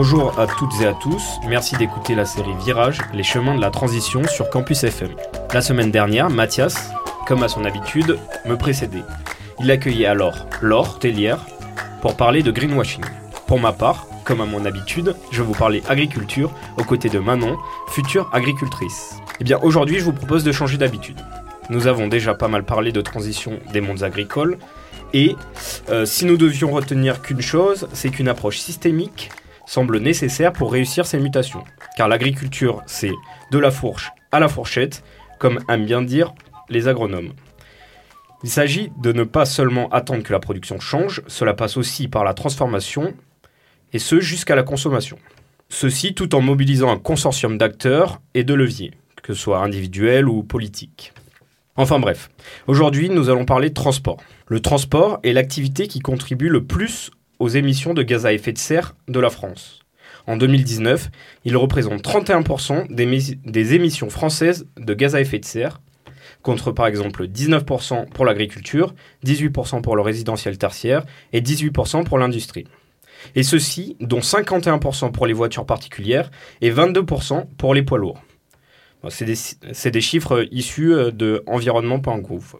Bonjour à toutes et à tous, merci d'écouter la série Virage, les chemins de la transition sur Campus FM. La semaine dernière, Mathias, comme à son habitude, me précédait. Il accueillait alors Laure Tellière pour parler de greenwashing. Pour ma part, comme à mon habitude, je vous parler agriculture aux côtés de Manon, future agricultrice. Eh bien aujourd'hui, je vous propose de changer d'habitude. Nous avons déjà pas mal parlé de transition des mondes agricoles, et euh, si nous devions retenir qu'une chose, c'est qu'une approche systémique semble nécessaire pour réussir ces mutations. Car l'agriculture, c'est de la fourche à la fourchette, comme aiment bien dire les agronomes. Il s'agit de ne pas seulement attendre que la production change, cela passe aussi par la transformation, et ce jusqu'à la consommation. Ceci tout en mobilisant un consortium d'acteurs et de leviers, que ce soit individuels ou politiques. Enfin bref, aujourd'hui nous allons parler de transport. Le transport est l'activité qui contribue le plus aux émissions de gaz à effet de serre de la France. En 2019, il représente 31% des, émissions françaises de gaz à effet de serre, contre par exemple 19% pour l'agriculture, 18% pour le résidentiel tertiaire et 18% pour l'industrie. Et ceci, dont 51% pour les voitures particulières et 22% pour les poids lourds. C'est des, chiffres issus de environnement.gouv.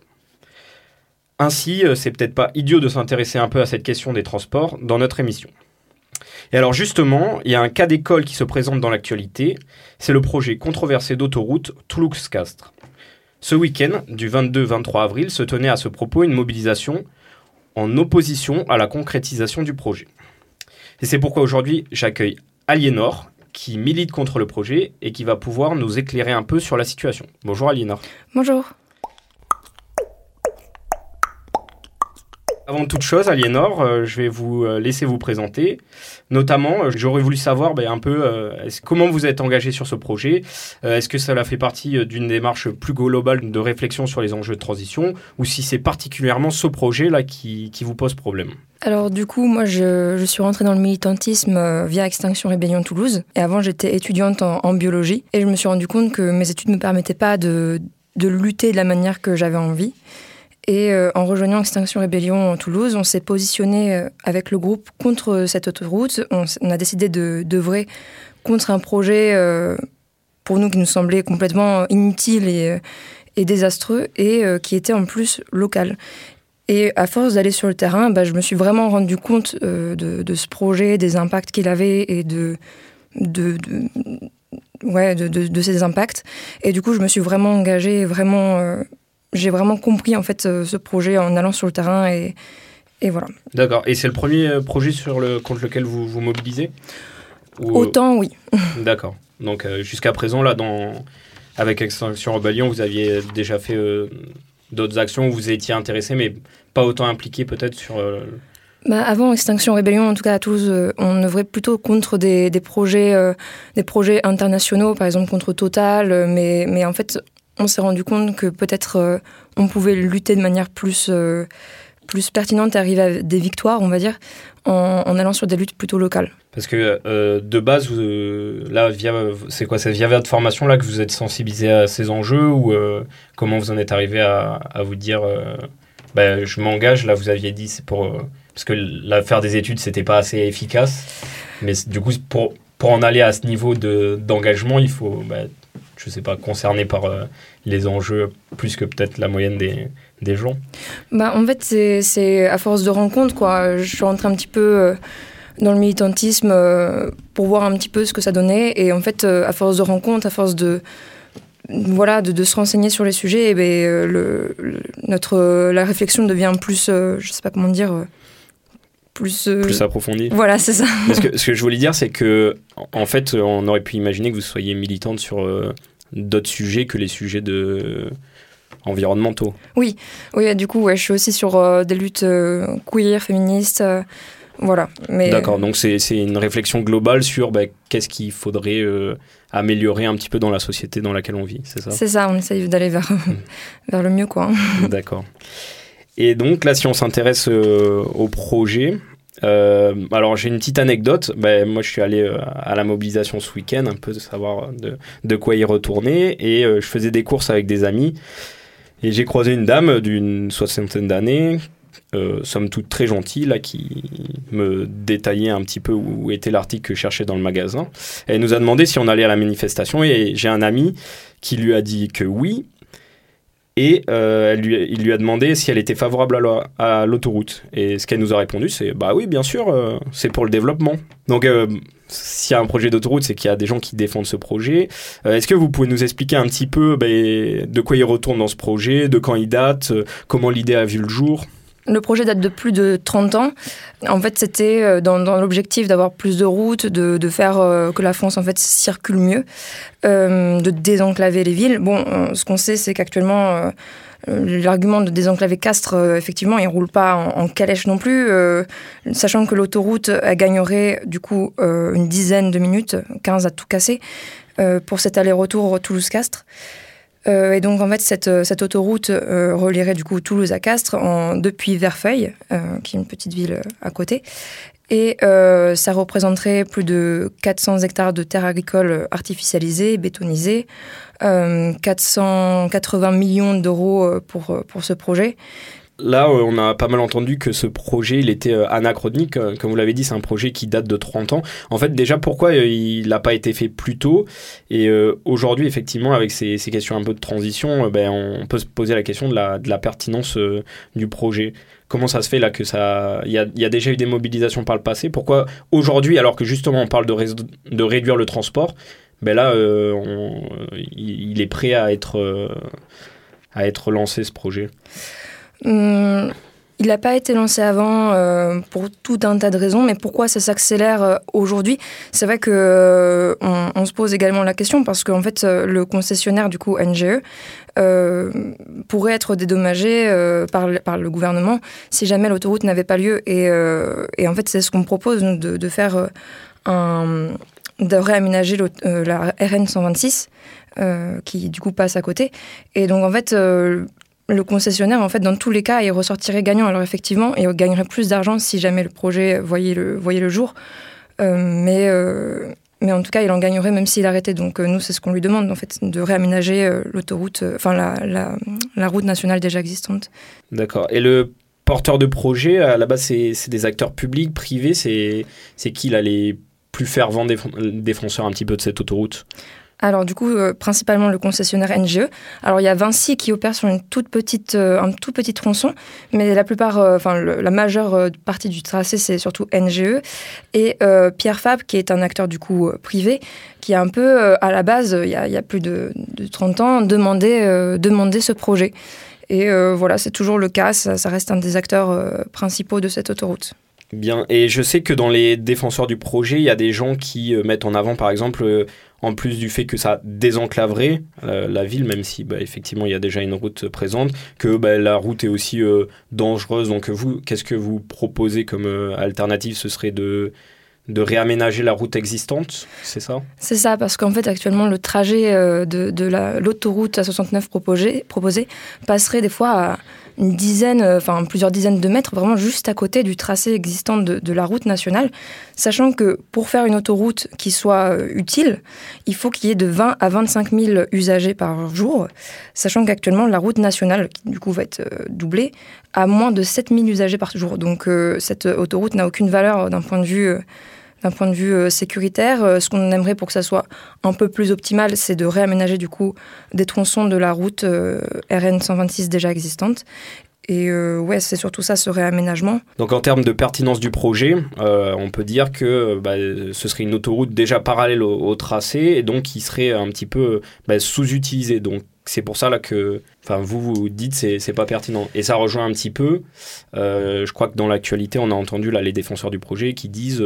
Ainsi, euh, c'est peut-être pas idiot de s'intéresser un peu à cette question des transports dans notre émission. Et alors justement, il y a un cas d'école qui se présente dans l'actualité, c'est le projet controversé d'autoroute Toulouse-Castres. Ce week-end, du 22-23 avril, se tenait à ce propos une mobilisation en opposition à la concrétisation du projet. Et c'est pourquoi aujourd'hui j'accueille Aliénor, qui milite contre le projet et qui va pouvoir nous éclairer un peu sur la situation. Bonjour Aliénor. Bonjour. Avant toute chose, Aliénor, euh, je vais vous euh, laisser vous présenter. Notamment, euh, j'aurais voulu savoir ben, un peu comment vous êtes engagé sur ce projet? Est-ce que cela fait partie d'une démarche plus globale de réflexion sur les enjeux de transition? Ou si c'est particulièrement ce projet-là qui, vous pose problème? Alors du coup, moi je, suis rentrée dans le militantisme via Extinction Rébellion Toulouse. Et avant j'étais étudiante en, biologie. Et je me suis rendu compte que mes études ne me permettaient pas de lutter de la manière que j'avais envie. Et euh, en rejoignant Extinction Rébellion en Toulouse, on s'est positionné euh, avec le groupe contre cette autoroute. On, a décidé de d'œuvrer contre un projet euh, pour nous qui nous semblait complètement inutile et, et désastreux et qui était en plus local. Et à force d'aller sur le terrain, bah, je me suis vraiment rendu compte de, de, ce projet, des impacts qu'il avait et de, de, ouais, de, de, de, impacts. Et du coup, je me suis vraiment engagée, vraiment j'ai vraiment compris en fait ce projet en allant sur le terrain et, et voilà. D'accord. Et c'est le premier euh, projet sur le, contre lequel vous vous mobilisez Ou... Autant, oui. D'accord. Donc euh, jusqu'à présent, là, dans... avec Extinction Rebellion, vous aviez déjà fait euh, d'autres actions où vous étiez intéressé, mais pas autant impliqué peut-être sur... Bah, avant Extinction Rébellion, en tout cas à Toulouse, on œuvrait plutôt contre des, des projets, des projets internationaux, par exemple contre Total, mais, mais en fait, on s'est rendu compte que peut-être euh, on pouvait lutter de manière plus, euh, plus pertinente et arriver à des victoires, on va dire, en, allant sur des luttes plutôt locales. Parce que euh, de base, là, via, c'est quoi C'est via votre formation là que vous êtes sensibilisé à ces enjeux ou comment vous en êtes arrivé à, vous dire bah, je m'engage Là, vous aviez dit c'est pour parce que faire des études, c'était pas assez efficace. Mais du coup, pour, pour en aller à ce niveau de, d'engagement, il faut bah, je sais pas, concerné par euh, les enjeux plus que peut-être la moyenne des, des gens bah, En fait, c'est à force de rencontres, quoi. Je suis rentrée un petit peu euh, dans le militantisme euh, pour voir un petit peu ce que ça donnait. Et en fait, à force de rencontres, à force de voilà, de, se renseigner sur les sujets, et ben, notre, la réflexion devient plus, je sais pas comment dire, plus, plus approfondie. Voilà, c'est ça. Parce que, ce que je voulais dire, c'est que, en fait, on aurait pu imaginer que vous soyez militante sur d'autres sujets que les sujets de environnementaux. Oui, oui, du coup, ouais, je suis aussi sur des luttes queer, féministes. voilà. Mais... D'accord, donc c'est une réflexion globale sur bah, qu'est-ce qu'il faudrait améliorer un petit peu dans la société dans laquelle on vit, c'est ça? C'est ça, on essaye d'aller vers, hmm. vers le mieux, quoi. D'accord. Et donc là, si on s'intéresse au projet, euh, alors j'ai une petite anecdote. Ben, moi je suis allé euh, à la mobilisation ce week-end, un peu de savoir de, quoi y retourner. Et euh, je faisais des courses avec des amis. Et j'ai croisé une dame d'une soixantaine d'années, somme toute très gentille, là, qui me détaillait un petit peu où était l'article que je cherchais dans le magasin. Elle nous a demandé si on allait à la manifestation. Et j'ai un ami qui lui a dit que oui, et euh, elle lui, il lui a demandé si elle était favorable à l'autoroute. Et ce qu'elle nous a répondu, c'est bah oui, bien sûr, euh, c'est pour le développement. Donc, euh, s'il y a un projet d'autoroute, c'est qu'il y a des gens qui défendent ce projet. Est-ce que vous pouvez nous expliquer un petit peu bah, de quoi il retourne dans ce projet, de quand il date, comment l'idée a vu le jour? Le projet date de plus de 30 ans. En fait, c'était euh, dans, l'objectif d'avoir plus de routes, de, faire euh, que la France en fait circule mieux, euh, de désenclaver les villes. Bon, ce qu'on sait, c'est qu'actuellement, l'argument de désenclaver Castres, effectivement, il roule pas en, calèche non plus, sachant que l'autoroute gagnerait du coup une dizaine de minutes, 15 à tout casser, pour cet aller-retour Toulouse-Castres. Euh, et donc en fait cette, euh, cette autoroute euh, relierait du coup Toulouse à Castres depuis Verfeuille, qui est une petite ville à côté. Et ça représenterait plus de 400 hectares de terres agricoles artificialisées, bétonisées, 480 millions d'euros pour, pour ce projet. Là, euh, on a pas mal entendu que ce projet, il était euh, anachronique. Euh, comme vous l'avez dit, c'est un projet qui date de 30 ans. En fait, déjà, pourquoi il n'a pas été fait plus tôt? Et aujourd'hui, effectivement, avec ces, questions un peu de transition, ben, on peut se poser la question de la, pertinence du projet. Comment ça se fait là que ça... Il y a, déjà eu des mobilisations par le passé? Pourquoi aujourd'hui, alors que justement on parle de, réduire le transport, ben là, il est prêt à être lancé ce projet? Hum, il n'a pas été lancé avant euh, pour tout un tas de raisons, mais pourquoi ça s'accélère euh, aujourd'hui? C'est vrai que euh, on, se pose également la question parce qu'en fait le concessionnaire du coup NGE pourrait être dédommagé par, le gouvernement si jamais l'autoroute n'avait pas lieu. Et, en fait c'est ce qu'on propose de, de, faire un, de réaménager la RN 126 qui du coup passe à côté. Et donc en fait le concessionnaire, en fait, dans tous les cas, il ressortirait gagnant. Alors effectivement, il gagnerait plus d'argent si jamais le projet voyait le, jour. Euh, mais, euh, mais en tout cas, il en gagnerait même s'il arrêtait. Donc euh, nous, c'est ce qu'on lui demande, en fait, de réaménager l'autoroute, enfin la, la, route nationale déjà existante. D'accord. Et le porteur de projet, à la base, c'est des acteurs publics, privés. C'est qui là les plus fervents défenseurs un petit peu de cette autoroute? Alors du coup, euh, principalement le concessionnaire NGE. Alors il y a Vinci qui opère sur une toute petite, euh, un tout petit tronçon, mais la plupart, euh, enfin la majeure partie du tracé c'est surtout NGE et Pierre Fab qui est un acteur du coup privé qui a un peu à la base, il y a, plus de, 30 ans, demandé, demandé ce projet. Et voilà, c'est toujours le cas, ça, reste un des acteurs principaux de cette autoroute. Bien, et je sais que dans les défenseurs du projet, il y a des gens qui mettent en avant, par exemple, en plus du fait que ça désenclaverait euh, la ville, même si bah, effectivement il y a déjà une route présente, que bah, la route est aussi euh, dangereuse. Donc vous, qu'est-ce que vous proposez comme euh, alternative? Ce serait de de réaménager la route existante, c'est ça? C'est ça, parce qu'en fait, actuellement, le trajet de, de l'autoroute A69 proposé, proposé passerait des fois à une dizaine, euh, enfin plusieurs dizaines de mètres, vraiment juste à côté du tracé existant de, la route nationale, sachant que pour faire une autoroute qui soit euh, utile, il faut qu'il y ait de 20 à 25 000 usagers par jour, sachant qu'actuellement la route nationale, qui du coup va être euh, doublée, a moins de 7 000 usagers par jour. Donc cette autoroute n'a aucune valeur d'un point de vue d'un point de vue euh, sécuritaire. Euh, ce qu'on aimerait pour que ça soit un peu plus optimal, c'est de réaménager du coup des tronçons de la route euh, RN 126 déjà existante. Et ouais, c'est surtout ça, ce réaménagement. Donc en termes de pertinence du projet, on peut dire que bah, ce serait une autoroute déjà parallèle au, tracé et donc qui serait un petit peu bah, sous-utilisée. Donc c'est pour ça là que enfin vous vous dites c'est c'est pas pertinent et ça rejoint un petit peu je crois que dans l'actualité on a entendu là les défenseurs du projet qui disent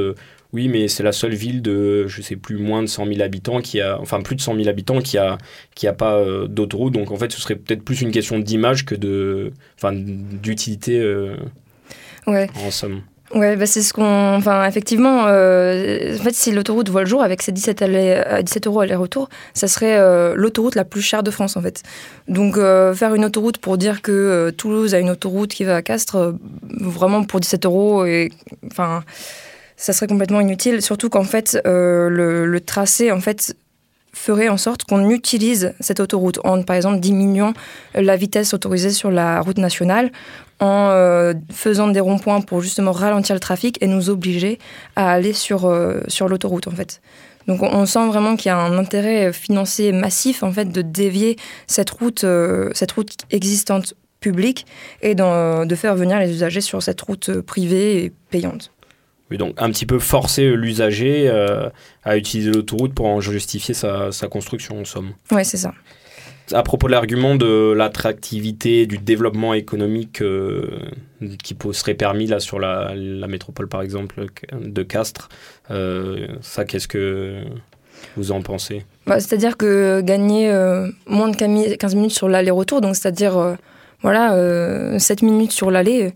Oui, mais c'est la seule ville de, je sais plus, moins de 100 000 habitants qui a, enfin plus de 100 000 habitants qui a, qui a pas euh, d'autoroute. Donc en fait, ce serait peut-être plus une question d'image que de, enfin, d'utilité euh, Ouais. en somme. Ouais, bah c'est ce qu'on. Enfin, effectivement, euh, en fait, si l'autoroute voit le jour avec ses 17, allers- euh, 17 euros aller-retour, ça serait euh, l'autoroute la plus chère de France, en fait. Donc, euh, faire une autoroute pour dire que Toulouse a une autoroute qui va à Castres, vraiment pour 17 euros, et enfin, ça serait complètement inutile. Surtout qu'en fait, euh, le, tracé, en fait, ferait en sorte qu'on utilise cette autoroute en, par exemple, diminuant la vitesse autorisée sur la route nationale en euh, faisant des ronds-points pour justement ralentir le trafic et nous obliger à aller sur, euh, sur l'autoroute en fait. Donc on, sent vraiment qu'il y a un intérêt financier massif en fait de dévier cette route, cette route existante publique et de faire venir les usagers sur cette route privée et payante. Oui, donc un petit peu forcer l'usager euh, à utiliser l'autoroute pour en justifier sa, sa construction en somme. Ouais, c'est ça. À propos de l'argument de l'attractivité, du développement économique euh, qui serait permis là sur la, la métropole par exemple de Castres, euh, ça qu'est-ce que vous en pensez? Bah, c'est-à-dire que gagner moins de 15 minutes sur l'aller-retour, donc c'est-à-dire voilà, euh, 7 minutes sur l'aller,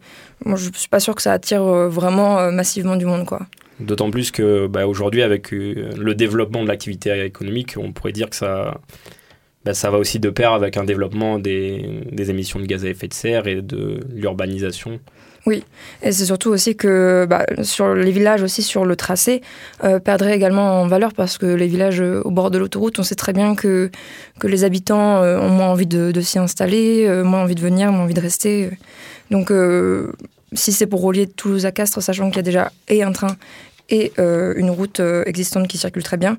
euh, je suis pas sûre que ça attire euh, vraiment euh, massivement du monde quoi. D'autant plus que bah, aujourd'hui avec le développement de l'activité économique, on pourrait dire que ça, bah, ça va aussi de pair avec un développement des, des émissions de gaz à effet de serre et de l'urbanisation. Et c'est surtout aussi que bah, sur les villages aussi sur le tracé euh, perdraient également en valeur parce que les villages euh, au bord de l'autoroute, on sait très bien que, les habitants euh, ont moins envie de, s'y installer, moins envie de venir, moins envie de rester. Donc si c'est pour relier Toulouse à Castres, sachant qu'il y a déjà et un train et une route existante qui circule très bien,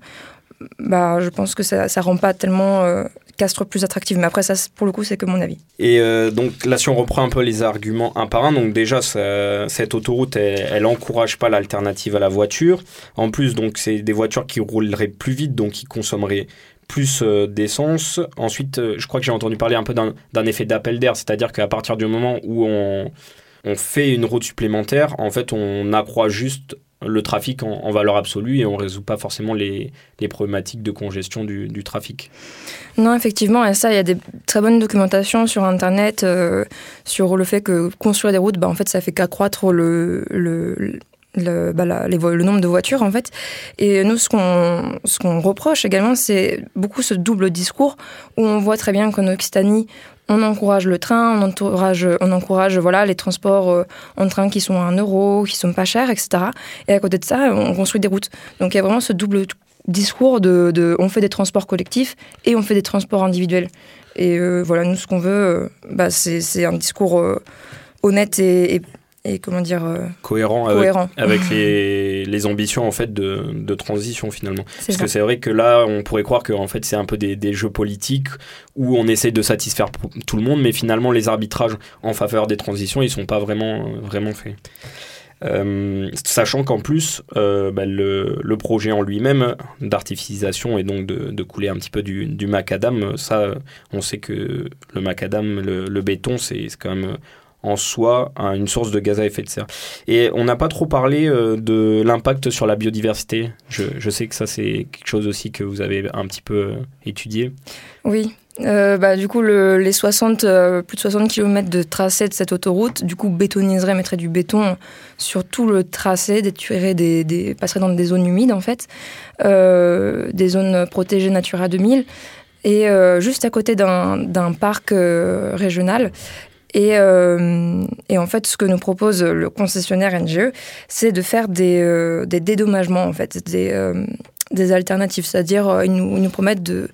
bah, je pense que ça ne rend pas tellement euh, Castres plus attractive. Mais après, ça, pour le coup, c'est que mon avis. Et euh, donc là, si on reprend un peu les arguments un par un, donc déjà, cette autoroute, elle, elle encourage pas l'alternative à la voiture. En plus, donc c'est des voitures qui rouleraient plus vite, donc qui consommeraient plus euh, d'essence. Ensuite, euh, je crois que j'ai entendu parler un peu d'un effet d'appel d'air, c'est-à-dire qu'à partir du moment où on fait une route supplémentaire, en fait, on accroît juste le trafic en, valeur absolue et on résout pas forcément les, problématiques de congestion du, trafic. Non, effectivement, et ça, il y a des très bonnes documentations sur Internet euh, sur le fait que construire des routes, bah, en fait, ça fait qu'accroître le, le, le, bah, le nombre de voitures, en fait. Et nous, ce qu'on qu'on reproche également, c'est beaucoup ce double discours où on voit très bien qu'en Occitanie, on encourage le train, on encourage, on encourage voilà, les transports euh, en train qui sont à 1 euro, qui sont pas chers, etc. Et à côté de ça, on construit des routes. Donc il y a vraiment ce double discours de, on fait des transports collectifs et on fait des transports individuels. Et euh, voilà, nous, ce qu'on veut, euh, bah, c'est un discours honnête et, et comment dire, euh, Cohérent avec, les, les ambitions en fait de, de transition finalement. Parce ça. que c'est vrai que là, on pourrait croire que en fait, c'est un peu des, des jeux politiques où on essaie de satisfaire tout le monde, mais finalement, les arbitrages en faveur des transitions, ils sont pas vraiment, vraiment faits. Euh, sachant qu'en plus, euh, bah, le, le projet en lui-même d'artificialisation et donc de, de couler un petit peu du, du macadam, ça, on sait que le macadam, le, le béton, c'est quand même en soi un- une source de gaz à effet de serre. Et on n'a pas trop parlé euh, de l'impact sur la biodiversité. Je, sais que ça, c'est quelque chose aussi que vous avez un petit peu euh, étudié. Oui. Euh, bah, du coup, le- les 60, euh, plus de 60 km de tracé de cette autoroute, du coup, bétoniserait, mettrait du béton sur tout le tracé, détruirait des, passerait dans des zones humides, en fait, des zones protégées Natura 2000, et juste à côté d'un parc régional. Et, euh, et en fait, ce que nous propose le concessionnaire NGE, c'est de faire des, euh, des dédommagements, en fait, des, euh, alternatives. C'est-à-dire, ils, nous, promettent de,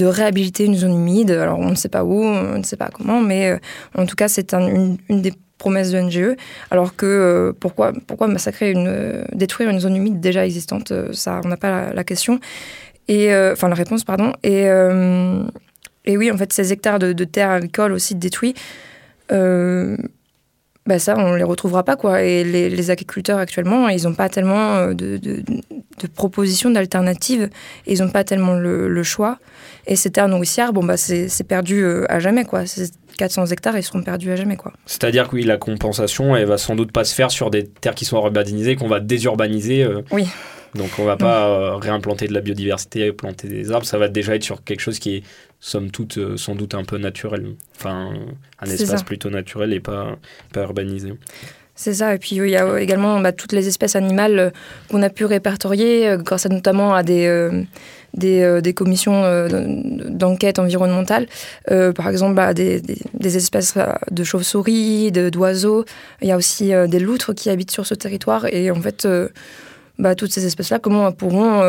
réhabiliter une zone humide. Alors, on ne sait pas où, on ne sait pas comment, mais en tout cas, c'est un- une, des promesses de NGE. Alors que pourquoi, massacrer une, détruire une zone humide déjà existante Ça, on n'a pas la, question. Et, enfin, la réponse, pardon. Et, oui, en fait, ces hectares de, de terres agricoles aussi détruits, bah ça, on les retrouvera pas quoi. Et les, les agriculteurs actuellement, ils n'ont pas tellement euh, de, de, de propositions d'alternatives. Ils n'ont pas tellement le, le, choix. Et ces terres nourricières, bon bah c'est perdu euh, à jamais quoi. Ces 400 hectares, ils seront perdus à jamais quoi. C'est-à-dire que oui, la compensation, elle va sans doute pas se faire sur des terres qui sont urbanisées, qu'on va désurbaniser. Euh. Oui. Donc on va pas euh, réimplanter de la biodiversité, planter des arbres, ça va déjà être sur quelque chose qui est somme toute euh, sans doute un peu naturel. Enfin, un espace plutôt naturel et pas, pas urbanisé. C'est ça, et puis il y a également bah, toutes les espèces animales euh, qu'on a pu répertorier grâce à, notamment à des, des, des, commissions d'enquête environnementale. par exemple, bah, des, des, des, espèces de chauves-souris, d'oiseaux. Il y a aussi des loutres qui habitent sur ce territoire et en fait bah, toutes ces espèces-là, comment pourront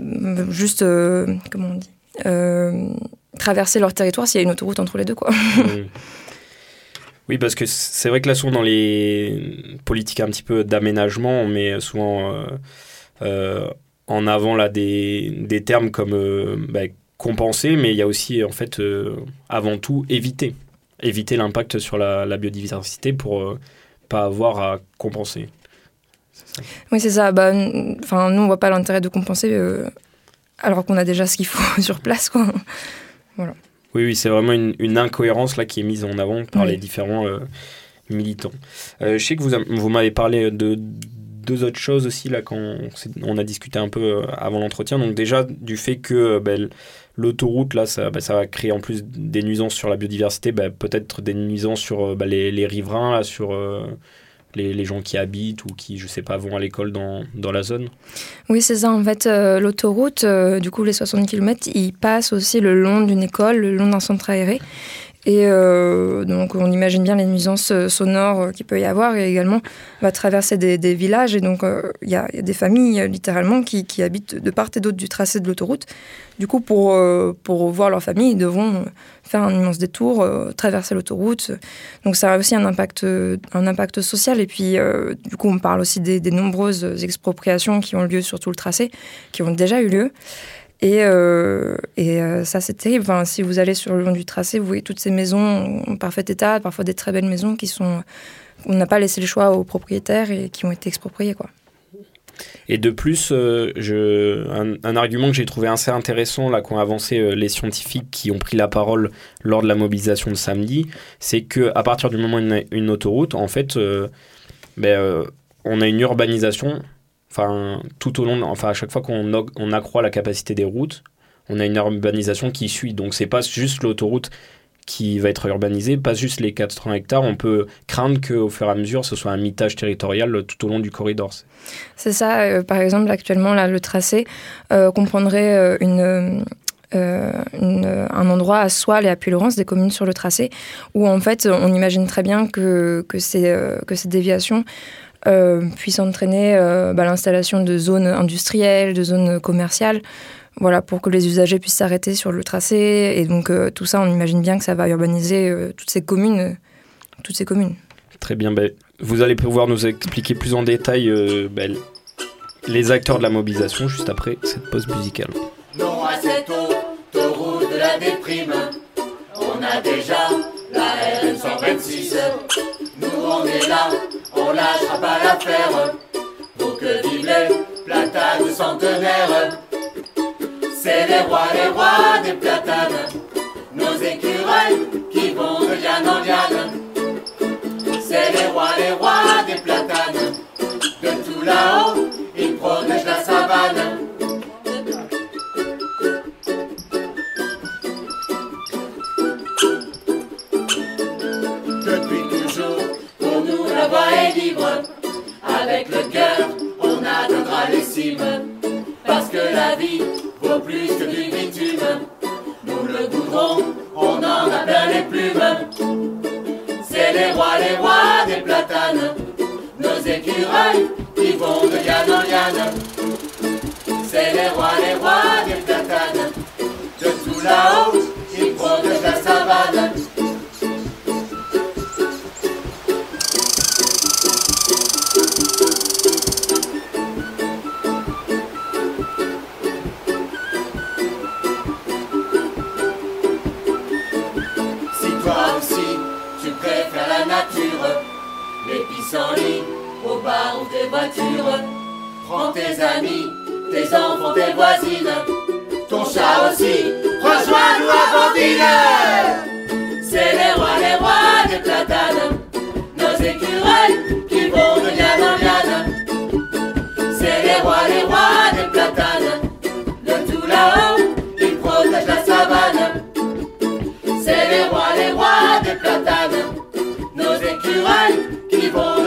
euh, juste, euh, comment on dit, euh, traverser leur territoire s'il y a une autoroute entre les deux, quoi. Oui, parce que c'est vrai que là, souvent dans les politiques un petit peu d'aménagement, on met souvent en avant là, des, des termes comme bah, compenser, mais il y a aussi, en fait, avant tout, éviter. Éviter l'impact sur la, la, biodiversité pour pas avoir à compenser. Oui, c'est ça. Bah, nous, on voit pas l'intérêt de compenser euh, alors qu'on a déjà ce qu'il faut sur place. Quoi. Voilà. Oui, oui, c'est vraiment une, une, incohérence là qui est mise en avant par les différents euh, militants. Euh, je sais que vous, vous m'avez parlé de deux autres choses aussi là quand on, a discuté un peu avant l'entretien. Donc déjà du fait que ben, l'autoroute là, ça, ben, ça, va créer en plus des nuisances sur la biodiversité, ben, peut-être des nuisances sur les, les, riverains là, sur les, gens qui habitent ou qui, je sais pas, vont à l'école dans, dans, la zone Oui, c'est ça. En fait, euh, l'autoroute, euh, du coup, les 60 km, ils passent aussi le long d'une école, le long d'un centre aéré. Et euh, donc, on imagine bien les nuisances sonores qu'il peut y avoir. Et également, on va traverser des, villages. Et donc, il y, a des familles, littéralement, qui, habitent de part et d'autre du tracé de l'autoroute. Du coup, pour, voir leur famille, ils devront faire un immense détour, euh, traverser l'autoroute. Donc ça a aussi un impact, social. Et puis, euh, du coup, on parle aussi des, nombreuses expropriations qui ont lieu sur tout le tracé, qui ont déjà eu lieu. Et, euh, et ça, c'est terrible. Enfin, si vous allez sur le long du tracé, vous voyez toutes ces maisons en parfait état, parfois des très belles maisons qui sont... On n'a pas laissé le choix aux propriétaires et qui ont été expropriées. Et de plus, euh, un, argument que j'ai trouvé assez intéressant, là, qu'ont avancé euh, les scientifiques qui ont pris la parole lors de la mobilisation de samedi, c'est qu'à partir du moment où a une autoroute, en fait, euh, ben, on a une urbanisation, enfin, tout au long, enfin, à chaque fois qu'on on accroît la capacité des routes, on a une urbanisation qui suit. Donc, c'est pas juste l'autoroute qui va être urbanisé, pas juste les 400 hectares. On peut craindre qu'au fur et à mesure, ce soit un mitage territorial tout au long du corridor. C'est ça. Euh, par exemple, actuellement, là, le tracé euh, comprendrait euh, un endroit à Soile et à Puy-Laurence, des communes sur le tracé, où en fait, on imagine très bien que, que, ces, que ces déviations puissent entraîner bah, l'installation de zones industrielles, de zones commerciales voilà, pour que les usagers puissent s'arrêter sur le tracé. Et donc euh, tout ça, on imagine bien que ça va urbaniser euh, toutes ces communes, euh, toutes ces communes. Très bien. Ben, vous allez pouvoir nous expliquer plus en détail ben, les acteurs de la mobilisation juste après cette pause musicale. Non à cette autoroute de la déprime, on a déjà la RN126. On est là, on lâchera pas l'affaire pour que vive les platanes centenaires. C'est les rois, les rois des platanes, nos écureuils qui vont de liane en liane. C'est les rois, les rois des platanes, de tout là-haut, ils protègent la savane. Écureuils qui vont de liane en liane. C'est les rois, les rois des platanes, de tout là-haut, Prends tes amis, tes enfants, tes voisines, ton chat aussi, rejoins-nous à Bandine. C'est les rois, les rois des platanes, nos écureuils qui vont de liane en liane. C'est les rois, les rois des platanes, de tout là-haut, ils protègent la savane. C'est les rois, les rois des platanes, nos écureuils qui vont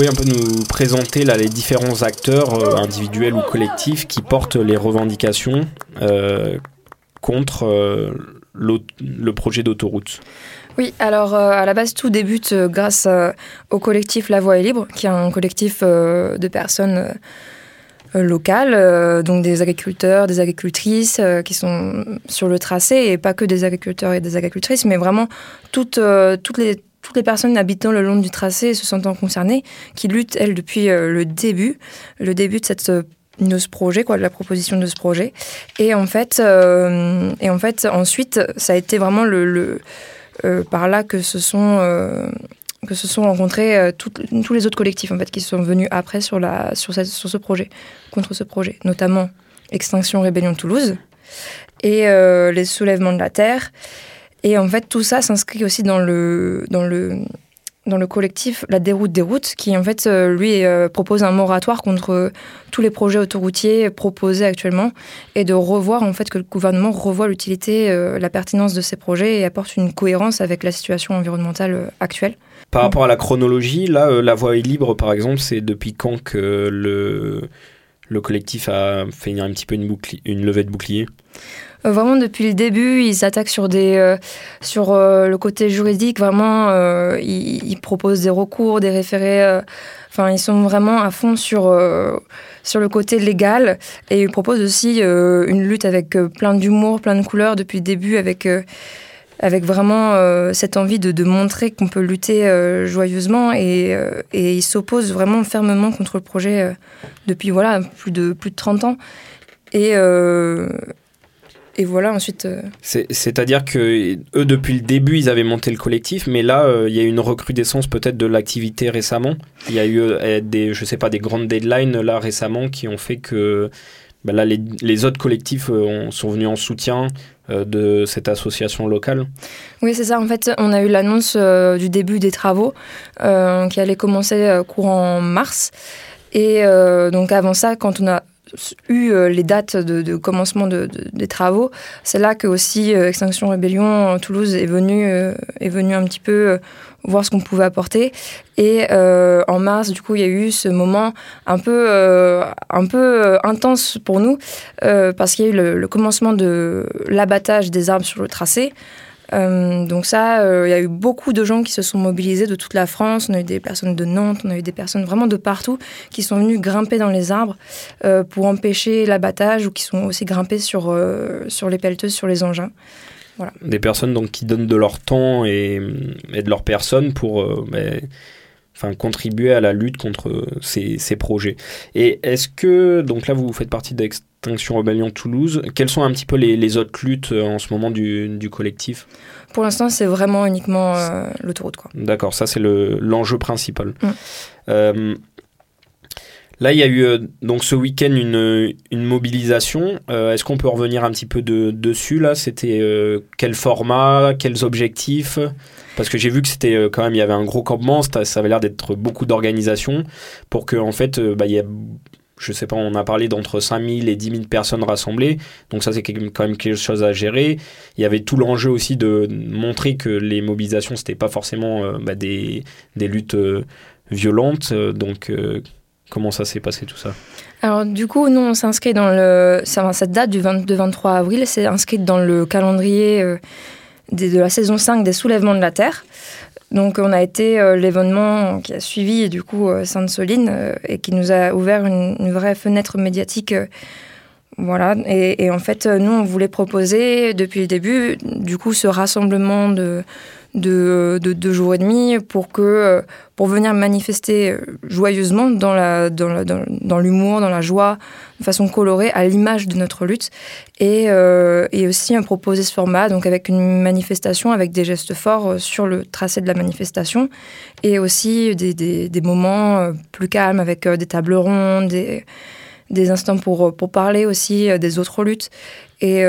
pouvez un peu nous présenter là, les différents acteurs euh, individuels ou collectifs qui portent les revendications euh, contre euh, le projet d'autoroute? Oui, alors à la base, tout débute grâce au collectif La Voix est libre, qui est un collectif de personnes locales, donc des agriculteurs, des agricultrices qui sont sur le tracé, et pas que des agriculteurs et des agricultrices, mais vraiment toutes, toutes, les, toutes les personnes habitant le long du tracé et se sentant concernées, qui luttent, elles, depuis euh, le début, le début de cette euh, de ce projet, quoi, de la proposition de ce projet. Et en fait, euh, et en fait ensuite, ça a été vraiment le, par là que se sont que se sont rencontrés tous les autres collectifs en fait qui sont venus après sur la sur, cette- sur ce projet contre ce projet notamment Extinction Rébellion Toulouse et les soulèvements de la terre et en fait tout ça s'inscrit aussi dans le dans le dans le collectif La Déroute des routes, qui en fait, euh, lui, euh, propose un moratoire contre tous les projets autoroutiers proposés actuellement et de revoir, en fait, que le gouvernement revoit l'utilité, euh, la pertinence de ces projets et apporte une cohérence avec la situation environnementale actuelle. Par rapport à la chronologie, là, La Voix est libre, par exemple, c'est depuis quand que le, le collectif a fait un petit peu une, une levée de bouclier? Euh, Vraiment, depuis le début, ils s'attaquent sur, des, euh, sur euh, le côté juridique. Vraiment, ils, proposent des recours, des référés. Enfin, ils sont vraiment à fond sur, sur le côté légal. Et ils proposent aussi une lutte avec plein d'humour, plein de couleurs depuis le début, avec, avec vraiment cette envie de, de montrer qu'on peut lutter joyeusement. Et, ils s'opposent vraiment fermement contre le projet depuis voilà, plus, de, plus de 30 ans. Et, et voilà, ensuite. euh, C'est- C'est-à-dire que eux, depuis le début, ils avaient monté le collectif, mais là, euh, il y a eu une recrudescence peut-être de l'activité récemment. Il y a eu euh, des, je sais pas, des grandes deadlines là récemment qui ont fait que bah, là, les, les autres collectifs ont- sont venus en soutien de cette association locale. Oui, c'est ça. En fait, on a eu l'annonce du début des travaux qui allaient commencer courant mars. Et euh, donc avant ça, quand on a eu euh, les dates de, commencement de- de- des travaux, c'est là que aussi euh, Extinction Rébellion Toulouse est venu euh, est venu un petit peu voir ce qu'on pouvait apporter. Et en mars, du coup, il y a eu ce moment un peu un peu intense pour nous parce qu'il y a eu le commencement de l'abattage des arbres sur le tracé. Euh, donc ça, euh, il y a eu beaucoup de gens qui se sont mobilisés de toute la France. On a eu des personnes de Nantes, on a eu des personnes vraiment de partout qui sont venues grimper dans les arbres euh, pour empêcher l'abattage ou qui sont aussi grimpés sur, sur les pelleteuses, sur les engins. Des personnes donc qui donnent de leur temps et, de leur personne pour bah, enfin, contribuer à la lutte contre ces, ces projets. Et est-ce que, donc là vous faites partie d'Extinction Rebellion Toulouse, quelles sont un petit peu les, les autres luttes euh, en ce moment du, du collectif? Pour l'instant, c'est vraiment uniquement euh, l'autoroute. D'accord, ça c'est le- l'enjeu principal. Mm. Euh, Là, il y a eu euh, donc ce week-end une, mobilisation. Euh, est-ce qu'on peut revenir un petit peu de, dessus là? C'était euh, quel format, quels objectifs? Parce que j'ai vu que c'était quand même, il y avait un gros campement. Ça, avait l'air d'être beaucoup d'organisation pour que en fait, bah, il y a je sais pas, on a parlé d'entre 5000 et 10 000 personnes rassemblées, donc ça c'est quand même quelque chose à gérer. Il y avait tout l'enjeu aussi de montrer que les mobilisations, c'était pas forcément bah, des, des, luttes violentes, donc Comment ça s'est passé tout ça Alors du coup, nous on s'inscrit dans le... Cette date du 22-23 avril, c'est inscrite dans le calendrier euh, de la saison 5 des soulèvements de la Terre. Donc on a été euh, l'événement qui a suivi du coup euh, Sainte-Soline et qui nous a ouvert une, vraie fenêtre médiatique. voilà, et, et, en fait, nous, on voulait proposer depuis le début, du coup, ce rassemblement de, de, deux jours et demi pour, que, pour venir manifester joyeusement dans, la, dans, dans, l'humour, dans la joie, de façon colorée, à l'image de notre lutte. Et, euh, et aussi proposer ce format, donc avec une manifestation, avec des gestes forts sur le tracé de la manifestation, et aussi des, des, des moments euh, plus calmes avec euh, des tables rondes, des, des instants pour, pour parler aussi des autres luttes. Et,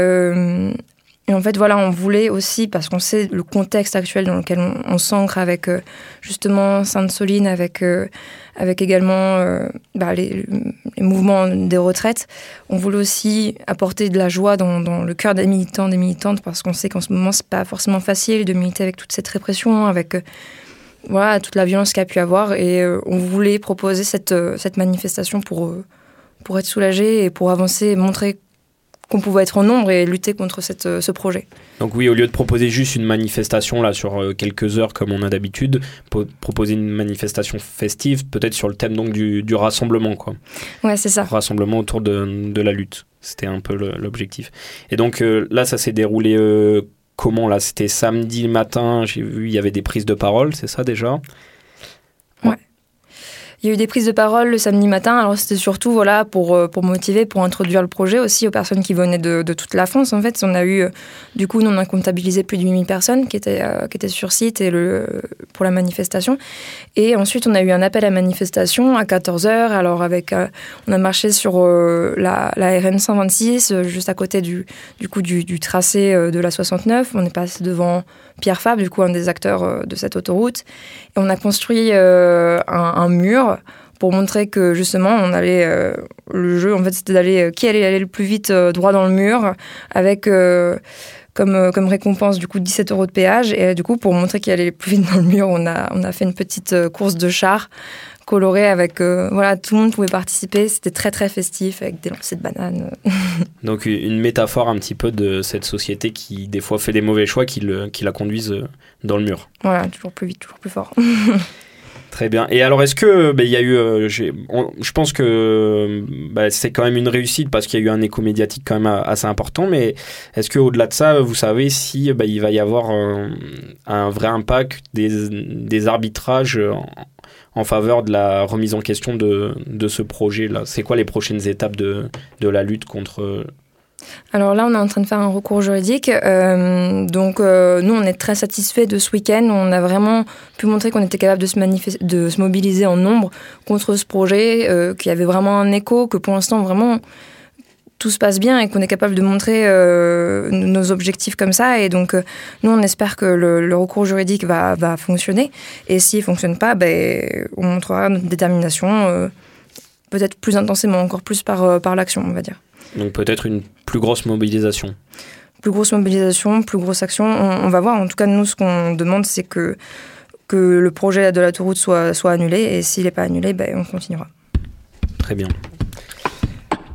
et en fait, voilà, on voulait aussi, parce qu'on sait le contexte actuel dans lequel on, s'ancre avec euh, justement Sainte-Soline, avec, euh, avec également euh, bah, les, mouvements des retraites, on voulait aussi apporter de la joie dans, dans le cœur des militants, des militantes, parce qu'on sait qu'en ce moment, c'est pas forcément facile de militer avec toute cette répression, avec voilà, toute la violence qu'il y a pu avoir. Et on voulait proposer cette, cette manifestation pour, pour être soulagé et pour avancer et montrer qu'on pouvait être en nombre et lutter contre cette, euh, ce projet. Donc oui, au lieu de proposer juste une manifestation là sur euh, quelques heures comme on a d'habitude, proposer une manifestation festive, peut-être sur le thème donc du, du rassemblement quoi. Ouais, c'est ça. Rassemblement autour de, de la lutte. C'était un peu l'objectif. Et donc euh, là, ça s'est déroulé comment là? C'était samedi matin. J'ai vu il y avait des prises de parole, c'est ça déjà? Il y a eu des prises de parole le samedi matin. Alors c'était surtout voilà pour euh, pour motiver, pour introduire le projet aussi aux personnes qui venaient de, de toute la France. En fait, on a eu euh, du coup, on a comptabilisé plus de 8000 personnes qui étaient euh, qui étaient sur site et le pour la manifestation. Et ensuite, on a eu un appel à manifestation à 14 h Alors avec, on a marché sur la, la RN 126 juste à côté du du coup du, du tracé de la 69. On est passé devant Pierre Fab, du coup un des acteurs de cette autoroute. Et on a construit un mur pour montrer que justement on allait euh, le jeu en fait c'était d'aller euh, qui allait aller le plus vite euh, droit dans le mur avec comme, comme récompense du coup 17 euros de péage. Et du coup pour montrer qui allait le plus vite dans le mur on a on a fait une petite course de chars colorée avec voilà tout le monde pouvait participer. C'était très très festif avec des lancers de bananes. Donc une métaphore un petit peu de cette société qui des fois fait des mauvais choix qui, le, qui la conduisent dans le mur. Voilà toujours plus vite toujours plus fort Très bien. Et alors, est-ce que bah, il y a eu, euh, je pense que bah, c'est quand même une réussite parce qu'il y a eu un écho médiatique quand même assez important. Mais est-ce que au-delà de ça, vous savez si bah, il va y avoir un, vrai impact des, arbitrages en, faveur de la remise en question de, ce projet-là? C'est quoi les prochaines étapes de la lutte contre alors là, on est en train de faire un recours juridique. Euh, donc, euh, nous, on est très satisfaits de ce week-end. On a vraiment pu montrer qu'on était capable de se, mobiliser en nombre contre ce projet, euh, qu'il y avait vraiment un écho, que pour l'instant, vraiment, tout se passe bien et qu'on est capable de montrer nos objectifs comme ça. Et donc, nous, on espère que le, recours juridique va, va, fonctionner. Et s'il ne fonctionne pas, ben, on montrera notre détermination, peut-être plus intensément, encore plus par, par l'action, on va dire. Donc peut-être une plus grosse mobilisation. Plus grosse mobilisation, plus grosse action. On, va voir. En tout cas, nous, ce qu'on demande, c'est que, que le projet de la route soit, soit annulé. Et s'il n'est pas annulé, ben, on continuera. Très bien.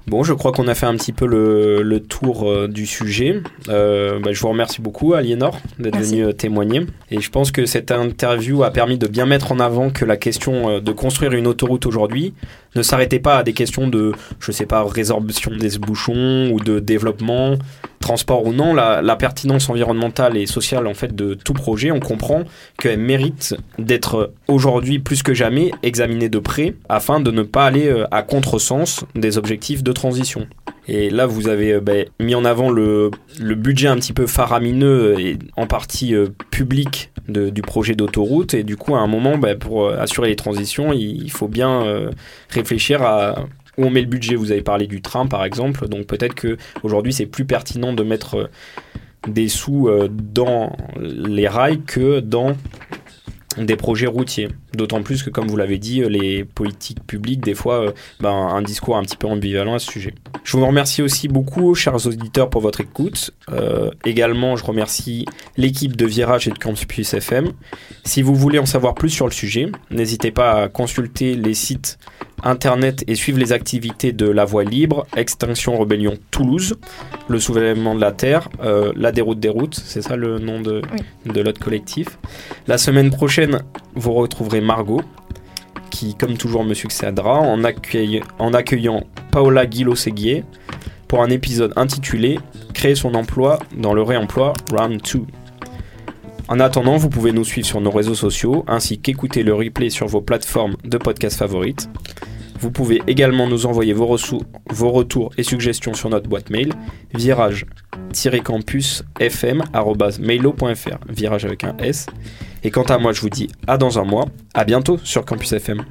Bon, je crois qu'on a fait un petit peu le, le tour euh, du sujet. Euh, bah, je vous remercie beaucoup, Aliénor, d'être venu euh, témoigner. Et je pense que cette interview a permis de bien mettre en avant que la question de construire une autoroute aujourd'hui ne s'arrêtait pas à des questions de, je sais pas, résorption des bouchons ou de développement, transport ou non, la, pertinence environnementale et sociale en fait de tout projet, on comprend qu'elle mérite d'être aujourd'hui plus que jamais examinée de près afin de ne pas aller euh, à contresens des objectifs de transition. Et là, vous avez euh, ben, mis en avant le, budget un petit peu faramineux et en partie euh, public du projet d'autoroute. Et du coup, à un moment, bah, pour assurer les transitions, il, faut bien euh, à où on met le budget. Vous avez parlé du train, par exemple. Donc peut-être que aujourd'hui, c'est plus pertinent de mettre euh, des sous euh, dans les rails que dans des projets routiers. D'autant plus que, comme vous l'avez dit, euh, les politiques publiques, des fois, ben, un discours un petit peu ambivalent à ce sujet. Je vous remercie aussi beaucoup, chers auditeurs, pour votre écoute. Également, je remercie l'équipe de Virage et de Campus FM. Si vous voulez en savoir plus sur le sujet, n'hésitez pas à consulter les sites internet et suivre les activités de La Voie Libre, Extinction Rebellion Toulouse, Le Soulèvement de la Terre, euh, La Déroute des Routes, c'est ça le nom de, de notre collectif. La semaine prochaine, vous retrouverez Margot, qui, comme toujours, me succédera en, accueille- en accueillant Paola Guillot-Séguier pour un épisode intitulé Créer son emploi dans le réemploi Round 2. En attendant, vous pouvez nous suivre sur nos réseaux sociaux ainsi qu'écouter le replay sur vos plateformes de podcast favorites. Vous pouvez également nous envoyer vos, vos retours et suggestions sur notre boîte mail virage-campusfm.mailo.fr virage avec un S. Et quant à moi, je vous dis à dans un mois. À bientôt sur Campus FM.